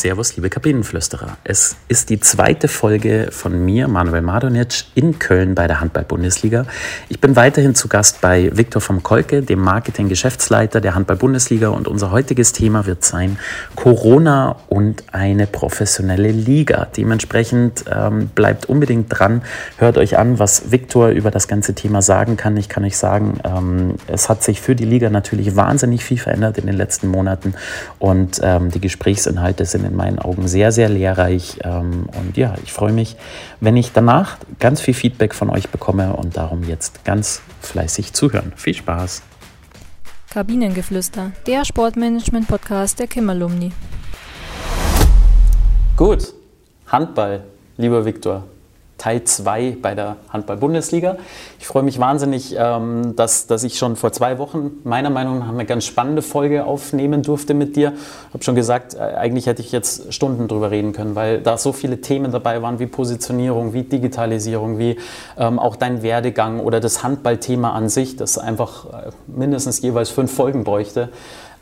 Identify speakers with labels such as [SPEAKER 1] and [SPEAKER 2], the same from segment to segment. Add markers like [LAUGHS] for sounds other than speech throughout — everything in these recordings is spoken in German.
[SPEAKER 1] Servus, liebe Kabinenflüsterer. Es ist die zweite Folge von mir, Manuel Madonic, in Köln bei der Handball-Bundesliga. Ich bin weiterhin zu Gast bei Viktor vom Kolke, dem Marketing-Geschäftsleiter der Handball-Bundesliga. Und unser heutiges Thema wird sein Corona und eine professionelle Liga. Dementsprechend ähm, bleibt unbedingt dran, hört euch an, was Viktor über das ganze Thema sagen kann. Ich kann euch sagen, ähm, es hat sich für die Liga natürlich wahnsinnig viel verändert in den letzten Monaten und ähm, die Gesprächsinhalte sind in meinen Augen sehr, sehr lehrreich. Ähm, und ja, ich freue mich, wenn ich danach ganz viel Feedback von euch bekomme und darum jetzt ganz fleißig zuhören. Viel Spaß!
[SPEAKER 2] Kabinengeflüster, der Sportmanagement-Podcast der Kim-Alumni.
[SPEAKER 1] Gut, Handball, lieber Viktor. Teil 2 bei der Handball-Bundesliga. Ich freue mich wahnsinnig, ähm, dass, dass ich schon vor zwei Wochen meiner Meinung nach eine ganz spannende Folge aufnehmen durfte mit dir. Ich habe schon gesagt, äh, eigentlich hätte ich jetzt Stunden drüber reden können, weil da so viele Themen dabei waren wie Positionierung, wie Digitalisierung, wie ähm, auch dein Werdegang oder das Handballthema an sich, das einfach äh, mindestens jeweils fünf Folgen bräuchte.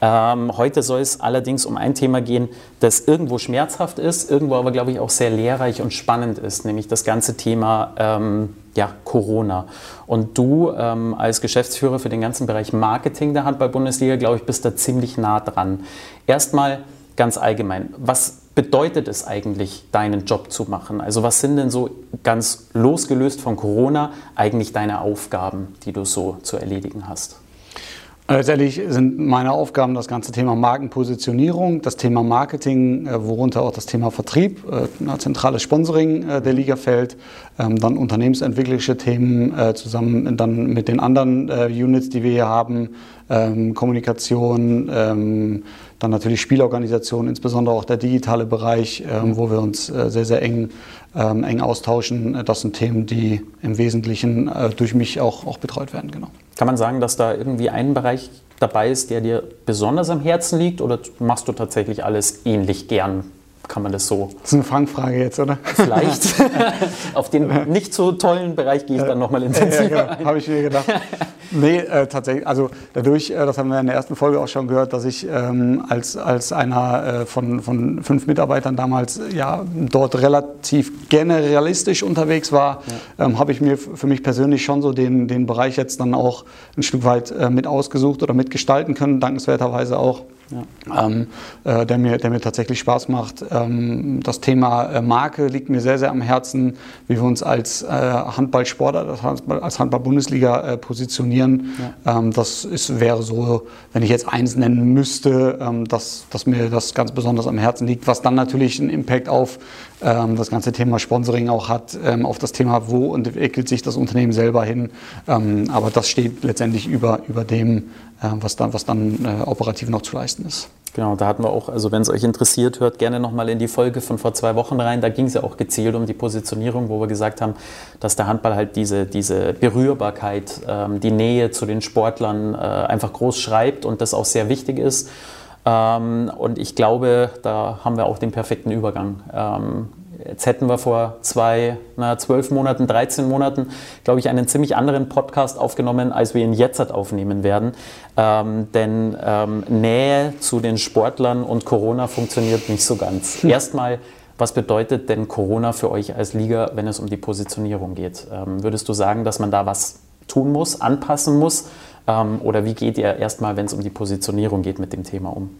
[SPEAKER 1] Ähm, heute soll es allerdings um ein Thema gehen, das irgendwo schmerzhaft ist, irgendwo aber, glaube ich, auch sehr lehrreich und spannend ist, nämlich das ganze Thema ähm, ja, Corona. Und du ähm, als Geschäftsführer für den ganzen Bereich Marketing der Handball-Bundesliga, glaube ich, bist da ziemlich nah dran. Erstmal ganz allgemein, was bedeutet es eigentlich, deinen Job zu machen? Also was sind denn so ganz losgelöst von Corona eigentlich deine Aufgaben, die du so zu erledigen hast?
[SPEAKER 3] Letztendlich sind meine Aufgaben das ganze Thema Markenpositionierung, das Thema Marketing, äh, worunter auch das Thema Vertrieb, äh, zentrales Sponsoring äh, der Liga fällt, ähm, dann unternehmensentwicklerische Themen zusammen dann mit den anderen Units, die wir hier haben, ähm, Kommunikation, ähm, dann natürlich Spielorganisation, insbesondere auch der digitale Bereich, wo wir uns sehr, sehr eng, eng austauschen. Das sind Themen, die im Wesentlichen durch mich auch, auch betreut werden. Genau.
[SPEAKER 1] Kann man sagen, dass da irgendwie ein Bereich dabei ist, der dir besonders am Herzen liegt oder machst du tatsächlich alles ähnlich gern? Kann man das so?
[SPEAKER 3] Das ist eine Fangfrage jetzt, oder?
[SPEAKER 1] Vielleicht. [LAUGHS] Auf den nicht so tollen Bereich gehe ich dann nochmal intensiver. Ja,
[SPEAKER 3] genau. Habe ich mir gedacht. Nee, äh, tatsächlich. Also dadurch, äh, das haben wir in der ersten Folge auch schon gehört, dass ich ähm, als, als einer äh, von, von fünf Mitarbeitern damals ja, dort relativ generalistisch unterwegs war, ja. ähm, habe ich mir für mich persönlich schon so den, den Bereich jetzt dann auch ein Stück weit äh, mit ausgesucht oder mitgestalten können, dankenswerterweise auch ja. ähm, äh, der, mir, der mir tatsächlich Spaß macht. Ähm, das Thema äh, Marke liegt mir sehr, sehr am Herzen, wie wir uns als äh, Handballsport, als Handball-Bundesliga äh, positionieren. Ja. Ähm, das ist, wäre so, wenn ich jetzt eins nennen müsste, ähm, dass, dass mir das ganz besonders am Herzen liegt, was dann natürlich einen Impact auf ähm, das ganze Thema Sponsoring auch hat, ähm, auf das Thema, wo entwickelt sich das Unternehmen selber hin. aber das steht letztendlich über, über dem, äh, was dann, was dann äh, operativ noch zu leisten ist.
[SPEAKER 1] Genau, da hatten wir auch, also wenn es euch interessiert, hört gerne nochmal in die Folge von vor zwei Wochen rein. Da ging es ja auch gezielt um die Positionierung, wo wir gesagt haben, dass der Handball halt diese, diese Berührbarkeit, ähm, die Nähe zu den Sportlern äh, einfach groß schreibt und das auch sehr wichtig ist. Ähm, und ich glaube, da haben wir auch den perfekten Übergang. Ähm, Jetzt hätten wir vor zwei, na, zwölf Monaten, 13 Monaten, glaube ich, einen ziemlich anderen Podcast aufgenommen, als wir ihn jetzt aufnehmen werden. Ähm, denn Nähe zu den Sportlern und Corona funktioniert nicht so ganz. Hm. Erstmal, was bedeutet denn Corona für euch als Liga, wenn es um die Positionierung geht? Ähm, würdest du sagen, dass man da was tun muss, anpassen muss? Ähm, oder wie geht ihr erstmal, wenn es um die Positionierung geht, mit dem Thema um?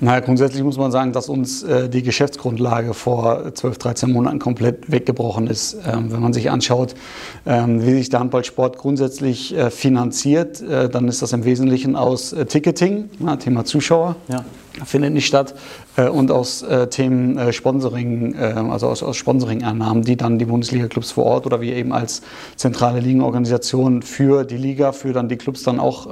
[SPEAKER 3] Naja, grundsätzlich muss man sagen, dass uns äh, die Geschäftsgrundlage vor 12, 13 Monaten komplett weggebrochen ist. Ähm, wenn man sich anschaut, ähm, wie sich der Handballsport grundsätzlich äh, finanziert, äh, dann ist das im Wesentlichen aus äh, Ticketing, na, Thema Zuschauer. Ja findet nicht statt äh, und aus äh, Themen Sponsoring, äh, also aus, aus Sponsoring-Einnahmen, die dann die Bundesliga-Clubs vor Ort oder wir eben als zentrale Ligenorganisation für die Liga, für dann die Clubs dann auch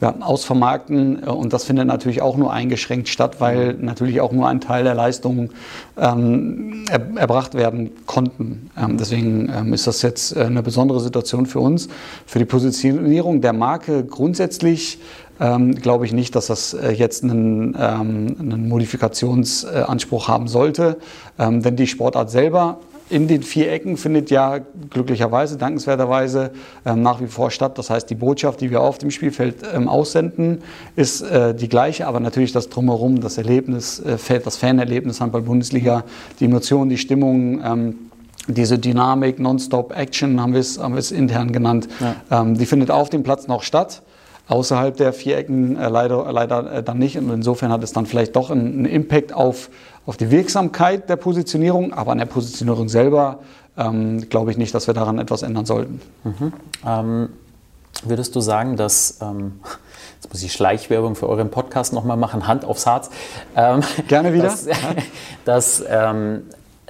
[SPEAKER 3] ja, ausvermarkten und das findet natürlich auch nur eingeschränkt statt, weil natürlich auch nur ein Teil der Leistungen ähm, er, erbracht werden konnten. Ähm, deswegen ähm, ist das jetzt eine besondere Situation für uns. Für die Positionierung der Marke grundsätzlich ähm, glaube ich nicht, dass das äh, jetzt einen, ähm, einen Modifikationsanspruch haben sollte. Ähm, denn die Sportart selber in den vier Ecken findet ja glücklicherweise, dankenswerterweise ähm, nach wie vor statt. Das heißt, die Botschaft, die wir auf dem Spielfeld ähm, aussenden, ist äh, die gleiche, aber natürlich das Drumherum, das Erlebnis, äh, das Fanerlebnis Handball-Bundesliga, die Emotionen, die Stimmung. Ähm, diese Dynamik, Non-Stop-Action haben wir es haben intern genannt, ja. ähm, die findet auf dem Platz noch statt außerhalb der Vierecken äh, leider, leider äh, dann nicht. Und insofern hat es dann vielleicht doch einen, einen, Impact auf, auf die Wirksamkeit der Positionierung, aber an der Positionierung selber ähm, glaube ich nicht, dass wir daran etwas ändern sollten.
[SPEAKER 1] Mhm. Ähm, würdest du sagen, dass, ähm, jetzt muss ich Schleichwerbung für euren Podcast nochmal machen, Hand aufs Harz.
[SPEAKER 3] Ähm, Gerne wieder.
[SPEAKER 1] Dass, [LAUGHS] dass ähm,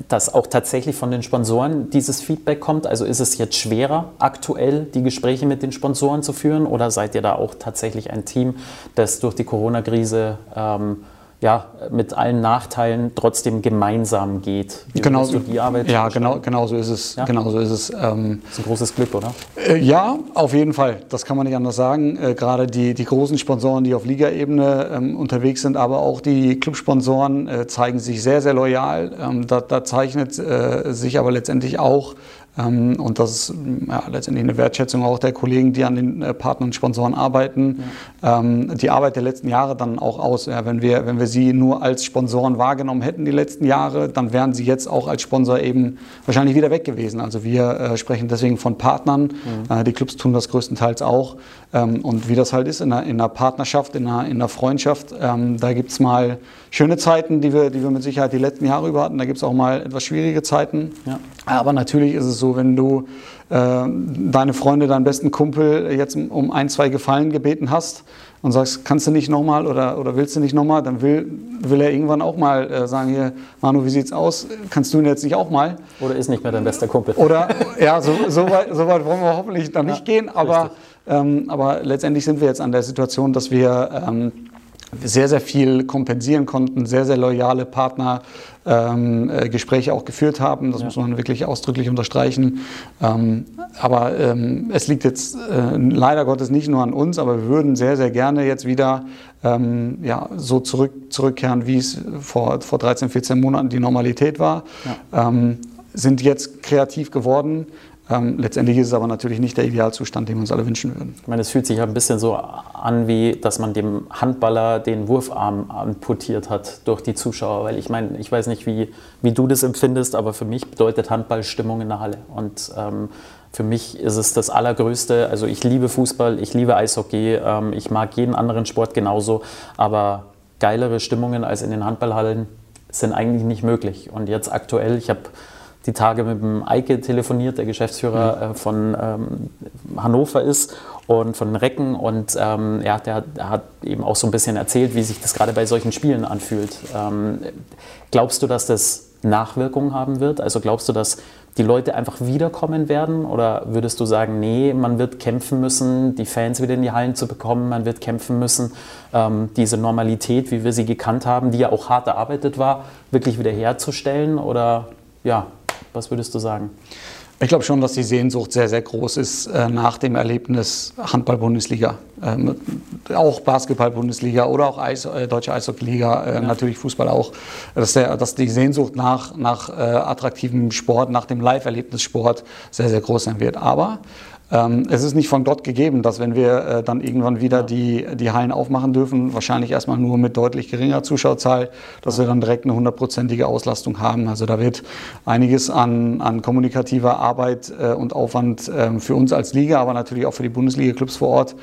[SPEAKER 1] dass auch tatsächlich von den Sponsoren dieses Feedback kommt? Also ist es jetzt schwerer, aktuell die Gespräche mit den Sponsoren zu führen oder seid ihr da auch tatsächlich ein Team, das durch die Corona-Krise ähm, ja, mit allen Nachteilen trotzdem gemeinsam geht.
[SPEAKER 3] Wie genau so, die Arbeit ja, genau, genau so ist es. Ja? Genau so ist es.
[SPEAKER 1] Ähm, das ist ein großes Glück, oder?
[SPEAKER 3] Äh, ja, auf jeden Fall. Das kann man nicht anders sagen. Äh, gerade die, die großen Sponsoren, die auf Ligaebene ähm, unterwegs sind, aber auch die Clubsponsoren äh, zeigen sich sehr, sehr loyal. Ähm, da, da, zeichnet äh, sich aber letztendlich auch und das ist ja, letztendlich eine Wertschätzung auch der Kollegen, die an den äh, Partnern und Sponsoren arbeiten. Ja. Ähm, die Arbeit der letzten Jahre dann auch aus. Ja, wenn, wir, wenn wir sie nur als Sponsoren wahrgenommen hätten die letzten Jahre, dann wären sie jetzt auch als Sponsor eben wahrscheinlich wieder weg gewesen. Also wir äh, sprechen deswegen von Partnern. Mhm. Äh, die Clubs tun das größtenteils auch. Ähm, und wie das halt ist in einer, in einer Partnerschaft, in einer, in einer Freundschaft, ähm, da gibt es mal schöne Zeiten, die wir, die wir mit Sicherheit die letzten Jahre über hatten. Da gibt es auch mal etwas schwierige Zeiten. Ja. Aber natürlich ist es so, wenn du äh, deine Freunde, deinen besten Kumpel jetzt um ein, zwei Gefallen gebeten hast und sagst, kannst du nicht nochmal oder, oder willst du nicht nochmal, dann will, will er irgendwann auch mal äh, sagen, hier, Manu, wie sieht's aus? Kannst du ihn jetzt nicht auch mal?
[SPEAKER 1] Oder ist nicht mehr dein bester Kumpel.
[SPEAKER 3] Oder, ja, so, so, weit, so weit wollen wir hoffentlich dann ja, nicht gehen, aber, ähm, aber letztendlich sind wir jetzt an der Situation, dass wir ähm, sehr, sehr viel kompensieren konnten, sehr, sehr loyale Partner ähm, äh, Gespräche auch geführt haben. Das ja. muss man wirklich ausdrücklich unterstreichen. Ähm, aber ähm, es liegt jetzt äh, leider Gottes nicht nur an uns, aber wir würden sehr, sehr gerne jetzt wieder ähm, ja, so zurück, zurückkehren, wie es vor, vor 13, 14 Monaten die Normalität war. Ja. Ähm, sind jetzt kreativ geworden ähm, letztendlich ist es aber natürlich nicht der Idealzustand, den wir uns alle wünschen würden.
[SPEAKER 1] Ich meine, es fühlt sich ja ein bisschen so an, wie dass man dem Handballer den Wurfarm amputiert hat durch die Zuschauer. Weil ich meine, ich weiß nicht, wie, wie du das empfindest, aber für mich bedeutet Handball Stimmung in der Halle. Und ähm, für mich ist es das Allergrößte. Also ich liebe Fußball, ich liebe Eishockey, ähm, ich mag jeden anderen Sport genauso, aber geilere Stimmungen als in den Handballhallen sind eigentlich nicht möglich. Und jetzt aktuell, ich habe die Tage mit dem Eike telefoniert, der Geschäftsführer mhm. äh, von ähm, Hannover ist und von Recken. Und ähm, ja, der, der, hat eben auch so ein bisschen erzählt, wie sich das gerade bei solchen Spielen anfühlt. Ähm, glaubst du, dass das Nachwirkungen haben wird? Also glaubst du, dass die Leute einfach wiederkommen werden? Oder würdest du sagen, nee, man wird kämpfen müssen, die Fans wieder in die Hallen zu bekommen, man wird kämpfen müssen, ähm, diese Normalität, wie wir sie gekannt haben, die ja auch hart erarbeitet war, wirklich wiederherzustellen? Oder ja, was würdest du sagen?
[SPEAKER 3] Ich glaube schon, dass die Sehnsucht sehr, sehr groß ist äh, nach dem Erlebnis Handball-Bundesliga. Ähm, auch Basketball-Bundesliga oder auch Eis, äh, Deutsche Eishockey-Liga, äh, ja. natürlich Fußball auch. Dass, der, dass die Sehnsucht nach, nach äh, attraktivem Sport, nach dem Live-Erlebnissport sehr, sehr groß sein wird. Aber es ist nicht von Gott gegeben, dass wenn wir äh, dann irgendwann wieder die, die Hallen aufmachen dürfen, wahrscheinlich erstmal nur mit deutlich geringer Zuschauerzahl, dass wir dann direkt eine hundertprozentige Auslastung haben. Also da wird einiges an, an kommunikativer Arbeit äh, und Aufwand äh, für uns als Liga, aber natürlich auch für die Bundesliga-Clubs vor Ort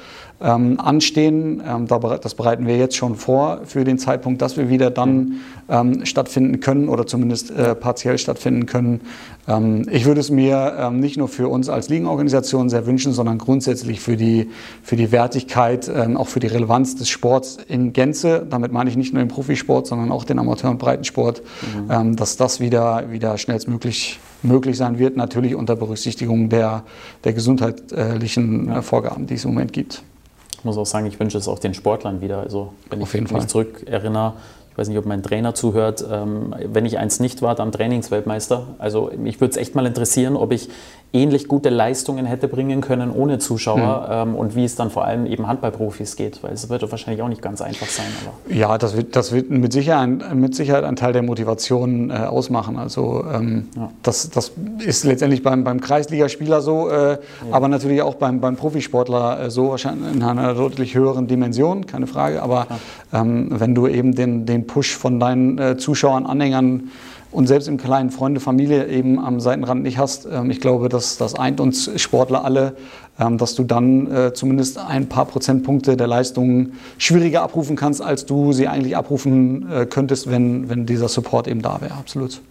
[SPEAKER 3] ähm, anstehen. Ähm, das bereiten wir jetzt schon vor für den Zeitpunkt, dass wir wieder dann ähm, stattfinden können oder zumindest äh, partiell stattfinden können. Ähm, ich würde es mir ähm, nicht nur für uns als Ligenorganisation sehr wünschen, sondern grundsätzlich für die, für die Wertigkeit, ähm, auch für die Relevanz des Sports in Gänze. Damit meine ich nicht nur den Profisport, sondern auch den Amateur- und Breitensport, mhm. dass das wieder, wieder schnellstmöglich möglich sein wird, natürlich unter Berücksichtigung der, der gesundheitlichen ja. Vorgaben, die es im Moment gibt
[SPEAKER 1] muss auch sagen, ich wünsche es auch den Sportlern wieder. Also wenn
[SPEAKER 3] Auf
[SPEAKER 1] ich
[SPEAKER 3] mich
[SPEAKER 1] Fall. zurück erinnere, ich weiß nicht, ob mein Trainer zuhört, ähm, wenn ich eins nicht war, dann Trainingsweltmeister. Also mich würde es echt mal interessieren, ob ich ähnlich gute Leistungen hätte bringen können ohne Zuschauer mhm. ähm, und wie es dann vor allem eben Handballprofis geht, weil es wird wahrscheinlich auch nicht ganz einfach sein.
[SPEAKER 3] Aber. Ja, das wird, das wird mit, Sicherheit, mit Sicherheit ein Teil der Motivation äh, ausmachen. Also ähm, ja. das, das ist letztendlich beim, beim Kreisligaspieler so, äh, ja. aber natürlich auch beim, beim Profisportler äh, so, wahrscheinlich in einer deutlich höheren Dimension, keine Frage. Aber ja. ähm, wenn du eben den, den Push von deinen äh, Zuschauern, Anhängern und selbst im kleinen Freunde, Familie eben am Seitenrand nicht hast. Ähm, ich glaube, das, das eint uns Sportler alle, ähm, dass du dann äh, zumindest ein paar Prozentpunkte der Leistungen schwieriger abrufen kannst, als du sie eigentlich abrufen äh, könntest, wenn, wenn dieser Support eben da wäre. Absolut.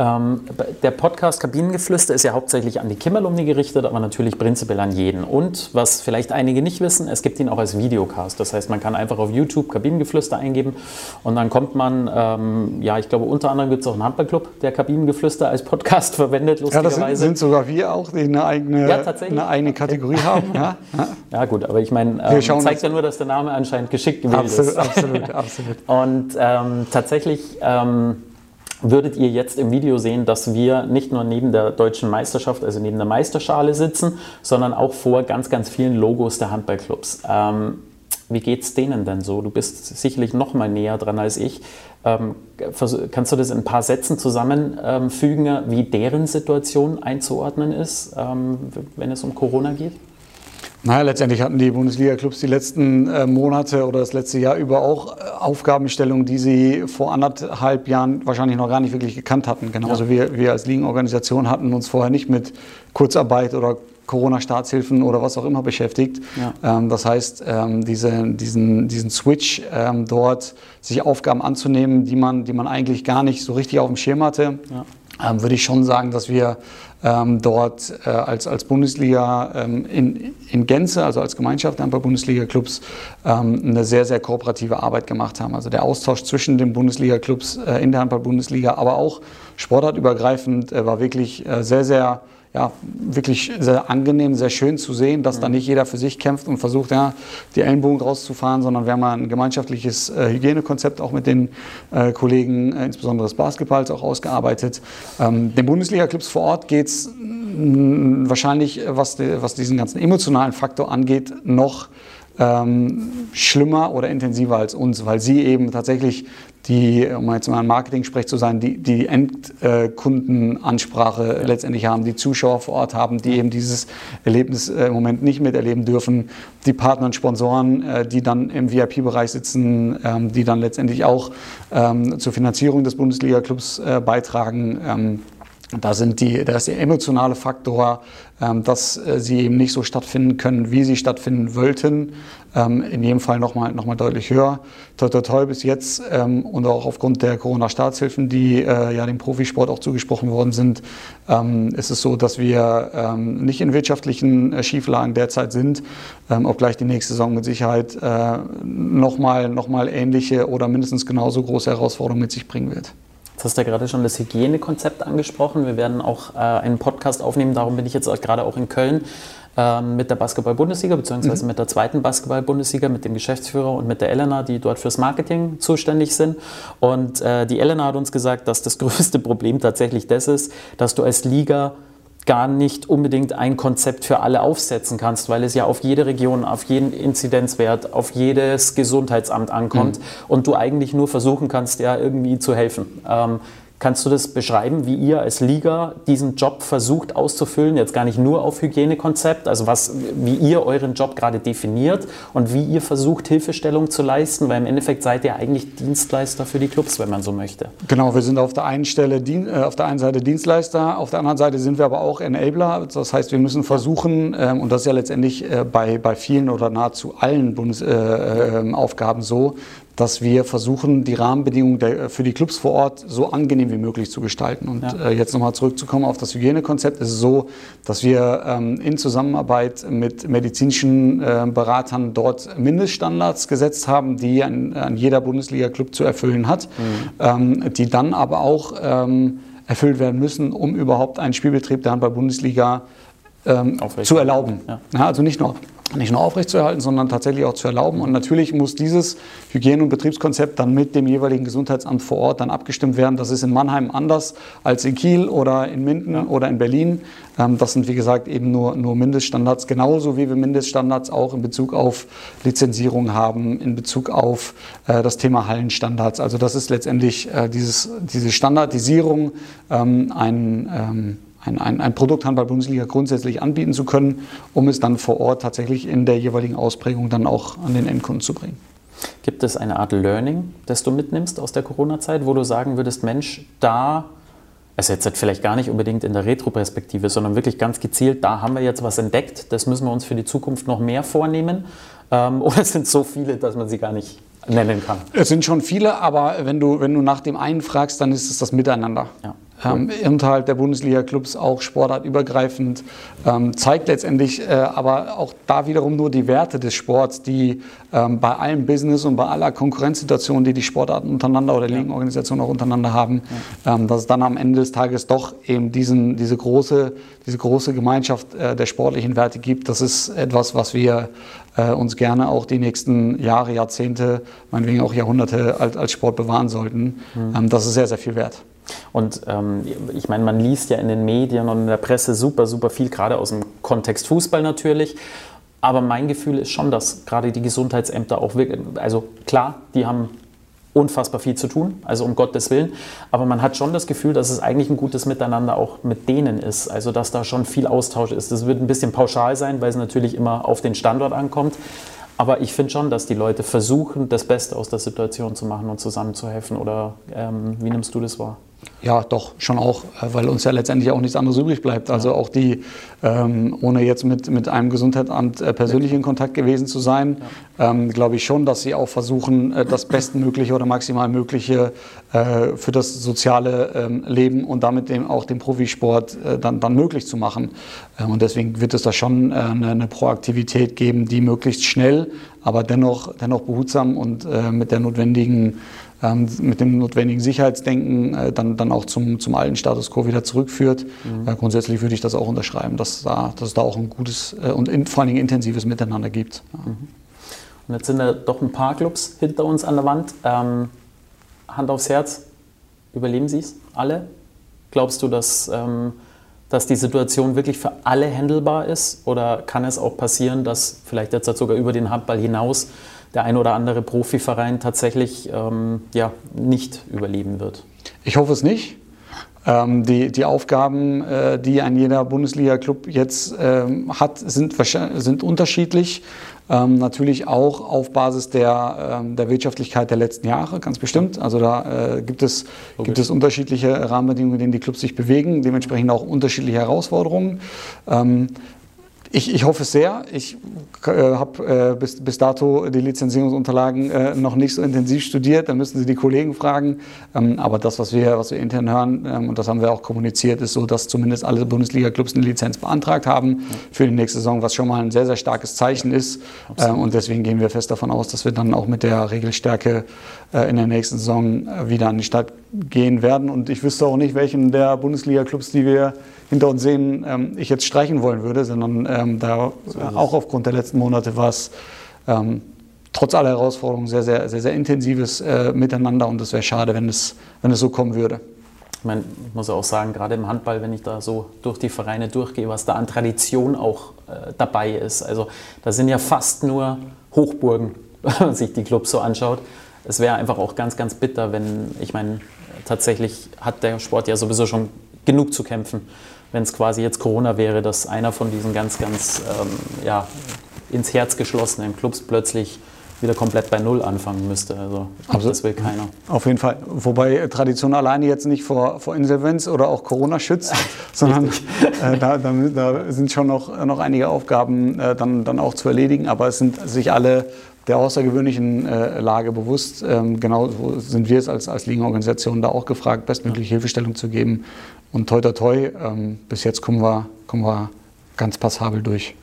[SPEAKER 1] Ähm, der Podcast Kabinengeflüster ist ja hauptsächlich an die Kimmerlumni gerichtet, aber natürlich prinzipiell an jeden. Und was vielleicht einige nicht wissen, es gibt ihn auch als Videocast. Das heißt, man kann einfach auf YouTube Kabinengeflüster eingeben und dann kommt man, ähm, ja, ich glaube, unter anderem gibt es auch einen Handballclub, der Kabinengeflüster als Podcast [LAUGHS] verwendet,
[SPEAKER 3] lustigerweise. Ja, das sind, sind sogar wir auch, die eine eigene, ja, eine eigene Kategorie okay. haben. [LAUGHS]
[SPEAKER 1] Ja, ja. gut, aber ich meine, ähm, zeigt ja nur, dass der Name anscheinend geschickt gewählt
[SPEAKER 3] absolut,
[SPEAKER 1] ist.
[SPEAKER 3] Absolut, absolut. [LAUGHS]
[SPEAKER 1] Und ähm, tatsächlich ähm, würdet ihr jetzt im Video sehen, dass wir nicht nur neben der deutschen Meisterschaft, also neben der Meisterschale sitzen, sondern auch vor ganz, ganz vielen Logos der Handballclubs. Ähm, wie geht es denen denn so? Du bist sicherlich noch mal näher dran als ich. Ähm, kannst du das in ein paar Sätzen zusammenfügen, wie deren Situation einzuordnen ist, ähm, wenn es um Corona geht?
[SPEAKER 3] Naja, letztendlich hatten die Bundesliga-Clubs die letzten äh, Monate oder das letzte Jahr über auch äh, Aufgabenstellungen, die sie vor anderthalb Jahren wahrscheinlich noch gar nicht wirklich gekannt hatten. Genauso ja. wie wir als Ligenorganisation hatten uns vorher nicht mit Kurzarbeit oder Corona-Staatshilfen oder was auch immer beschäftigt. Ja. Ähm, das heißt, ähm, diese, diesen, diesen Switch ähm, dort, sich Aufgaben anzunehmen, die man, die man eigentlich gar nicht so richtig auf dem Schirm hatte, ja würde ich schon sagen, dass wir ähm, dort äh, als, als Bundesliga ähm, in, in Gänze, also als Gemeinschaft ein paar Bundesliga-Clubs, ähm, eine sehr, sehr kooperative Arbeit gemacht haben. Also der Austausch zwischen den Bundesliga-Clubs äh, in der Handball-Bundesliga, aber auch sportartübergreifend äh, war wirklich äh, sehr, sehr ja, wirklich sehr angenehm, sehr schön zu sehen, dass mhm. da nicht jeder für sich kämpft und versucht, ja, die Ellenbogen rauszufahren, sondern wir haben ein gemeinschaftliches äh, Hygienekonzept auch mit den äh, Kollegen, äh, insbesondere des Basketballs, auch ausgearbeitet. Ähm, den Bundesliga-Clubs vor Ort geht es mm, wahrscheinlich, was, was diesen ganzen emotionalen Faktor angeht, noch ähm, schlimmer oder intensiver als uns, weil sie eben tatsächlich die, um jetzt mal ein Marketing-Sprech zu sein, die, die Endkundenansprache letztendlich haben, die Zuschauer vor Ort haben, die eben dieses Erlebnis äh, im Moment nicht miterleben dürfen, die Partner und Sponsoren, äh, die dann im VIP-Bereich sitzen, ähm, die dann letztendlich auch ähm, zur Finanzierung des Bundesliga-Clubs äh, beitragen. Da, sind die, da ist der emotionale Faktor, ähm, dass äh, sie eben nicht so stattfinden können, wie sie stattfinden wollten, ähm, in jedem Fall nochmal noch mal deutlich höher. Toi, toi, toi bis jetzt ähm, und auch aufgrund der Corona-Staatshilfen, die äh, ja dem Profisport auch zugesprochen worden sind, ähm, ist es so, dass wir ähm, nicht in wirtschaftlichen äh, Schieflagen derzeit sind, ähm, obgleich die nächste Saison mit Sicherheit äh, nochmal noch mal ähnliche oder mindestens genauso große Herausforderungen mit sich bringen wird.
[SPEAKER 1] Jetzt hast du ja gerade schon das Hygienekonzept angesprochen. Wir werden auch äh, einen Podcast aufnehmen, darum bin ich jetzt gerade auch in Köln äh, mit der Basketball-Bundesliga, beziehungsweise mhm. mit der zweiten Basketball-Bundesliga, mit dem Geschäftsführer und mit der Elena, die dort fürs Marketing zuständig sind. Und äh, die Elena hat uns gesagt, dass das [LAUGHS] größte Problem tatsächlich das ist, dass du als Liga gar nicht unbedingt ein Konzept für alle aufsetzen kannst, weil es ja auf jede Region, auf jeden Inzidenzwert, auf jedes Gesundheitsamt ankommt mhm. und du eigentlich nur versuchen kannst, ja irgendwie zu helfen. Ähm, Kannst du das beschreiben, wie ihr als Liga diesen Job versucht auszufüllen? Jetzt gar nicht nur auf Hygienekonzept, also was, wie ihr euren Job gerade definiert und wie ihr versucht, Hilfestellung zu leisten, weil im Endeffekt seid ihr eigentlich Dienstleister für die Clubs, wenn man so möchte.
[SPEAKER 3] Genau, wir sind auf der einen Stelle, äh, auf der einen Seite Dienstleister, auf der anderen Seite sind wir aber auch Enabler. Das heißt, wir müssen versuchen, ähm, und das ist ja letztendlich äh, bei, bei vielen oder nahezu allen Bundesaufgaben äh, so, dass wir versuchen, die Rahmenbedingungen der, für die Clubs vor Ort so angenehm wie möglich zu gestalten. Und ja. äh, jetzt nochmal zurückzukommen auf das Hygienekonzept, ist es so, dass wir ähm, in Zusammenarbeit mit medizinischen äh, Beratern dort Mindeststandards gesetzt haben, die an, an jeder Bundesliga-Club zu erfüllen hat, mhm. ähm, die dann aber auch ähm, erfüllt werden müssen, um überhaupt einen Spielbetrieb der Handball-Bundesliga ähm, zu erlauben. Ja. Ja, also nicht nur nicht nur aufrechtzuerhalten, sondern tatsächlich auch zu erlauben. Und natürlich muss dieses Hygiene- und Betriebskonzept dann mit dem jeweiligen Gesundheitsamt vor Ort dann abgestimmt werden. Das ist in Mannheim anders als in Kiel oder in Minden oder in Berlin. Ähm, das sind, wie gesagt, eben nur, nur Mindeststandards, genauso wie wir Mindeststandards auch in Bezug auf Lizenzierung haben, in Bezug auf äh, das Thema Hallenstandards. Also das ist letztendlich äh, dieses, diese Standardisierung ähm, ein ähm, ein, ein, ein Produkt Handball-Bundesliga grundsätzlich anbieten zu können, um es dann vor Ort tatsächlich in der jeweiligen Ausprägung dann auch an den Endkunden zu bringen.
[SPEAKER 1] Gibt es eine Art Learning, das du mitnimmst aus der Corona-Zeit, wo du sagen würdest, Mensch, da, also jetzt vielleicht gar nicht unbedingt in der Retro-Perspektive, sondern wirklich ganz gezielt, da haben wir jetzt was entdeckt, das müssen wir uns für die Zukunft noch mehr vornehmen? Ähm, [LAUGHS] oder sind es so viele, dass man sie gar nicht nennen kann?
[SPEAKER 3] Es sind schon viele, aber wenn du, wenn du nach dem einen fragst, dann ist es das Miteinander. Ja ähm, innerhalb der Bundesliga-Clubs auch sportartübergreifend, ähm, zeigt letztendlich äh, aber auch da wiederum nur die Werte des Sports, die ähm, bei allem Business und bei aller Konkurrenzsituation, die die Sportarten untereinander oder Ligenorganisationen auch untereinander haben, ja. ähm, dass es dann am Ende des Tages doch eben diesen, diese, große, diese große Gemeinschaft äh, der sportlichen Werte gibt. Das ist etwas, was wir äh, uns gerne auch die nächsten Jahre, Jahrzehnte, meinetwegen auch Jahrhunderte als, als Sport bewahren sollten. Mhm. Ähm, das ist sehr, sehr viel wert.
[SPEAKER 1] Und ähm, ich meine, man liest ja in den Medien und in der Presse super, super viel, gerade aus dem Kontext Fußball natürlich. Aber mein Gefühl ist schon, dass gerade die Gesundheitsämter auch wirklich, also klar, die haben unfassbar viel zu tun, also um Gottes Willen. Aber man hat schon das Gefühl, dass es eigentlich ein gutes Miteinander auch mit denen ist. Also dass da schon viel Austausch ist. Das wird ein bisschen pauschal sein, weil es natürlich immer auf den Standort ankommt. Aber ich finde schon, dass die Leute versuchen, das Beste aus der Situation zu machen und zusammenzuhelfen. Oder ähm, wie nimmst du das wahr?
[SPEAKER 3] Ja, doch, schon auch, äh, weil uns ja letztendlich auch nichts anderes übrig bleibt. Also auch die, ähm, ohne jetzt mit, mit einem Gesundheitsamt äh, persönlich in Kontakt gewesen zu sein, ja. ähm, glaube ich schon, dass sie auch versuchen, äh, das Bestmögliche oder maximal Mögliche äh, für das soziale ähm, Leben und damit dem, auch den Profisport äh, dann, dann möglich zu machen. Ähm, und deswegen wird es da schon äh, eine, eine, Proaktivität geben, die möglichst schnell, aber dennoch, dennoch behutsam und mit der notwendigen mit dem notwendigen Sicherheitsdenken äh, dann, dann auch zum, zum alten Status quo wieder zurückführt. Mhm. Äh, grundsätzlich würde ich das auch unterschreiben, dass, da, dass es da auch ein gutes äh, und in, vor allen Dingen intensives Miteinander gibt. Mhm.
[SPEAKER 1] Und jetzt sind da doch ein paar Clubs hinter uns an der Wand. Ähm, Hand aufs Herz, überleben sie es alle? Glaubst du, dass, ähm, dass die Situation wirklich für alle handelbar ist? Oder kann es auch passieren, dass vielleicht jetzt sogar über den Handball hinaus der ein oder andere Profiverein tatsächlich ähm, ja, nicht überleben wird.
[SPEAKER 3] Ich hoffe es nicht. Ähm, die, die Aufgaben, äh, die ein jeder Bundesliga-Club jetzt ähm, hat, sind, sind unterschiedlich. Ähm, natürlich auch auf Basis der, ähm, der Wirtschaftlichkeit der letzten Jahre, ganz bestimmt. Also da äh, gibt, es, gibt es unterschiedliche Rahmenbedingungen, in denen die Clubs sich bewegen, dementsprechend auch unterschiedliche Herausforderungen. Ähm, ich, ich hoffe sehr. Ich äh, habe äh, bis, bis dato die Lizenzierungsunterlagen äh, noch nicht so intensiv studiert. Da müssen Sie die Kollegen fragen. Ähm, aber das, was wir, was wir intern hören, ähm, und das haben wir auch kommuniziert, ist so, dass zumindest alle Bundesliga-Clubs eine Lizenz beantragt haben für die nächste Saison, was schon mal ein sehr, sehr starkes Zeichen ist. Ähm, und deswegen gehen wir fest davon aus, dass wir dann auch mit der Regelstärke äh, in der nächsten Saison äh, wieder an die Stadt gehen werden. Und ich wüsste auch nicht, welchen der Bundesliga-Clubs, die wir hinter uns sehen, ähm, ich jetzt streichen wollen würde, sondern ähm, da so auch aufgrund der letzten Monate war es ähm, trotz aller Herausforderungen sehr, sehr, sehr, sehr intensives äh, Miteinander und es wäre schade, wenn es, wenn es so kommen würde.
[SPEAKER 1] Ich meine, ich muss auch sagen, gerade im Handball, wenn ich da so durch die Vereine durchgehe, was da an Tradition auch äh, dabei ist. Also da sind ja fast nur Hochburgen, [LAUGHS] wenn man sich die Clubs so anschaut. Es wäre einfach auch ganz, ganz bitter, wenn, ich meine, tatsächlich hat der Sport ja sowieso schon genug zu kämpfen wenn es quasi jetzt Corona wäre, dass einer von diesen ganz, ganz ähm, ja, ins Herz geschlossenen Clubs plötzlich wieder komplett bei Null anfangen müsste. Also
[SPEAKER 3] glaub, das will keiner. Auf jeden Fall. Wobei Tradition alleine jetzt nicht vor, vor Insolvenz oder auch Corona schützt, [LAUGHS] sondern äh, da, da, da, sind schon noch, noch einige Aufgaben äh, dann, dann auch zu erledigen. Aber es sind sich alle der außergewöhnlichen äh, Lage bewusst. Ähm, genau sind wir es als, als Ligenorganisation da auch gefragt, bestmögliche Hilfestellung zu geben. Und toi toi toi, ähm, bis jetzt kommen wir, kommen wir ganz passabel durch.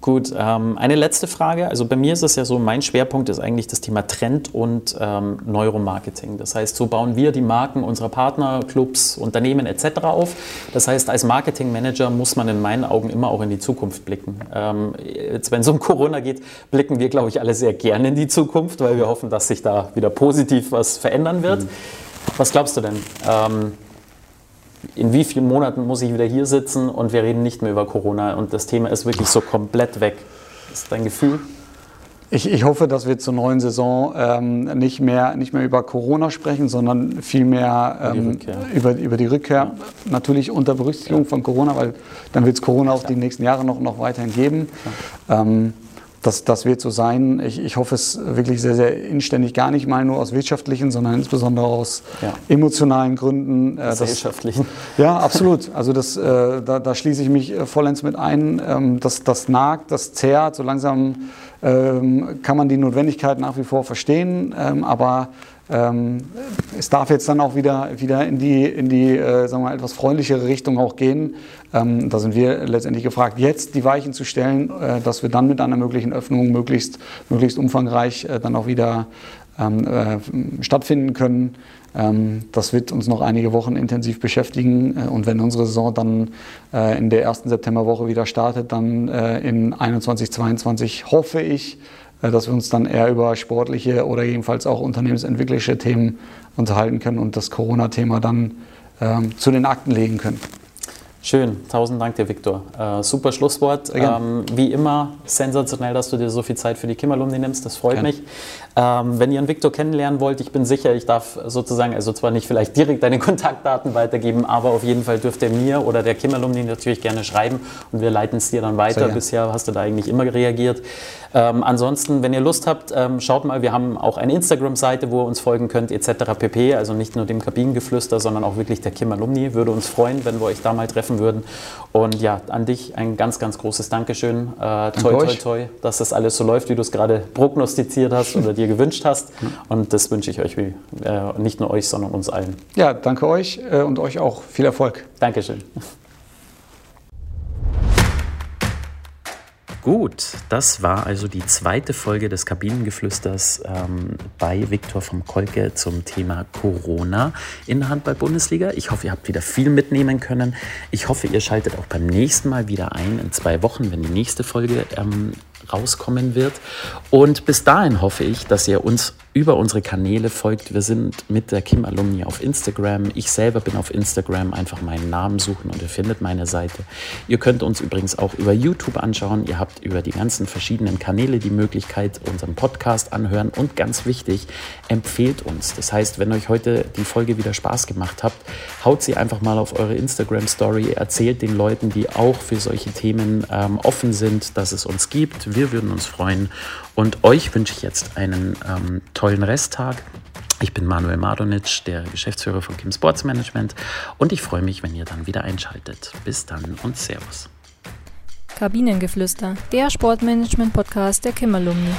[SPEAKER 1] Gut, ähm, eine letzte Frage. Also bei mir ist es ja so, mein Schwerpunkt ist eigentlich das Thema Trend und ähm, Neuromarketing. Das heißt, so bauen wir die Marken unserer Partner, Clubs, Unternehmen etc. auf. Das heißt, als Marketingmanager muss man in meinen Augen immer auch in die Zukunft blicken. Ähm, jetzt, wenn es um Corona geht, blicken wir, glaube ich, alle sehr gerne in die Zukunft, weil wir hoffen, dass sich da wieder positiv was verändern wird. Mhm. Was glaubst du denn? In wie vielen Monaten muss ich wieder hier sitzen und wir reden nicht mehr über Corona und das Thema ist wirklich so komplett weg. Das ist dein Gefühl?
[SPEAKER 3] Ich, ich hoffe, dass wir zur neuen Saison ähm, nicht, mehr, nicht mehr über Corona sprechen, sondern vielmehr ähm, über, über die Rückkehr. Ja. Natürlich unter Berücksichtigung ja. von Corona, weil dann wird es Corona auch die nächsten Jahre noch, noch weiterhin geben. Ja. Ähm, das, das wird so sein. Ich, ich hoffe es wirklich sehr, sehr inständig, gar nicht mal nur aus wirtschaftlichen, sondern insbesondere aus ja. emotionalen Gründen.
[SPEAKER 1] Äh, Gesellschaftlichen.
[SPEAKER 3] Das, [LAUGHS] ja, absolut. Also das, äh, da, da, schließe ich mich äh, vollends mit ein. Ähm, das, das nagt, das zehrt. So langsam ähm, kann man die Notwendigkeit nach wie vor verstehen. Ähm, aber ähm, es darf jetzt dann auch wieder, wieder in die, in die äh, sagen wir mal, etwas freundlichere Richtung auch gehen. Ähm, da sind wir letztendlich gefragt, jetzt die Weichen zu stellen, äh, dass wir dann mit einer möglichen Öffnung möglichst, möglichst umfangreich äh, dann auch wieder ähm, äh, stattfinden können. Ähm, das wird uns noch einige Wochen intensiv beschäftigen. Äh, und wenn unsere Saison dann äh, in der ersten Septemberwoche wieder startet, dann in 2021, 2022 hoffe ich, dass wir uns dann eher über sportliche oder jedenfalls auch unternehmensentwicklerische Themen unterhalten können und das Corona-Thema dann ähm, zu den Akten legen können.
[SPEAKER 1] Schön, tausend Dank dir, Viktor. Äh, super Schlusswort. Ähm, wie immer sensationell, dass du dir so viel Zeit für die Kimmerlumni nimmst. Das freut Gerne. mich. Ähm, wenn ihr einen Viktor kennenlernen wollt, ich bin sicher, ich darf sozusagen, also zwar nicht vielleicht direkt deine [LAUGHS] Kontaktdaten weitergeben, aber auf jeden Fall dürft ihr mir oder der Kimmerlumni natürlich gerne schreiben und wir leiten es dir dann weiter. Bisher hast du da eigentlich immer reagiert. Ähm, ansonsten, wenn ihr Lust habt, ähm, schaut mal, wir haben auch eine Instagram-Seite, wo ihr uns folgen könnt, etc. pp. Also nicht nur dem Kabinengeflüster, sondern auch wirklich der Kimmerlumni. Würde uns freuen, wenn wir euch da mal treffen würden. Und ja, an dich ein ganz, ganz großes Dankeschön. Äh, toi, toi, toi, dass das alles so läuft, wie du es gerade prognostiziert hast oder dir gewünscht hast. Und das wünsche ich euch, wie, äh, nicht nur euch, sondern uns allen.
[SPEAKER 3] Ja, danke euch äh, und euch auch viel Erfolg.
[SPEAKER 1] Dankeschön. [LAUGHS] Gut, das war also die zweite Folge des Kabinengeflüsters ähm, bei Viktor vom Kolke zum Thema Corona in der Handball-Bundesliga. Ich hoffe, ihr habt wieder viel mitnehmen können. Ich hoffe, ihr schaltet auch beim nächsten Mal wieder ein, in zwei Wochen, wenn die nächste Folge ähm, rauskommen wird. Und bis dahin hoffe ich, dass ihr uns über unsere Kanäle folgt. Wir sind mit der Kim Alumni auf Instagram. Ich selber bin auf Instagram. Einfach meinen Namen suchen und ihr findet meine Seite. Ihr könnt uns übrigens auch über YouTube anschauen. Ihr habt über die ganzen verschiedenen Kanäle die Möglichkeit, unseren Podcast anhören. Und ganz wichtig, empfehlt uns. Das heißt, wenn euch heute die Folge wieder Spaß gemacht habt, haut sie einfach mal auf eure Instagram Story. Erzählt den Leuten, die auch für solche Themen ähm, offen sind, dass es uns gibt. Wir würden uns freuen. Und euch wünsche ich jetzt einen ähm, tollen Resttag. Ich bin Manuel Mardonic, der Geschäftsführer von Kim Sports Management und ich freue mich, wenn ihr dann wieder einschaltet. Bis dann und Servus.
[SPEAKER 2] Kabinengeflüster, der Sportmanagement-Podcast der Kim Alumni.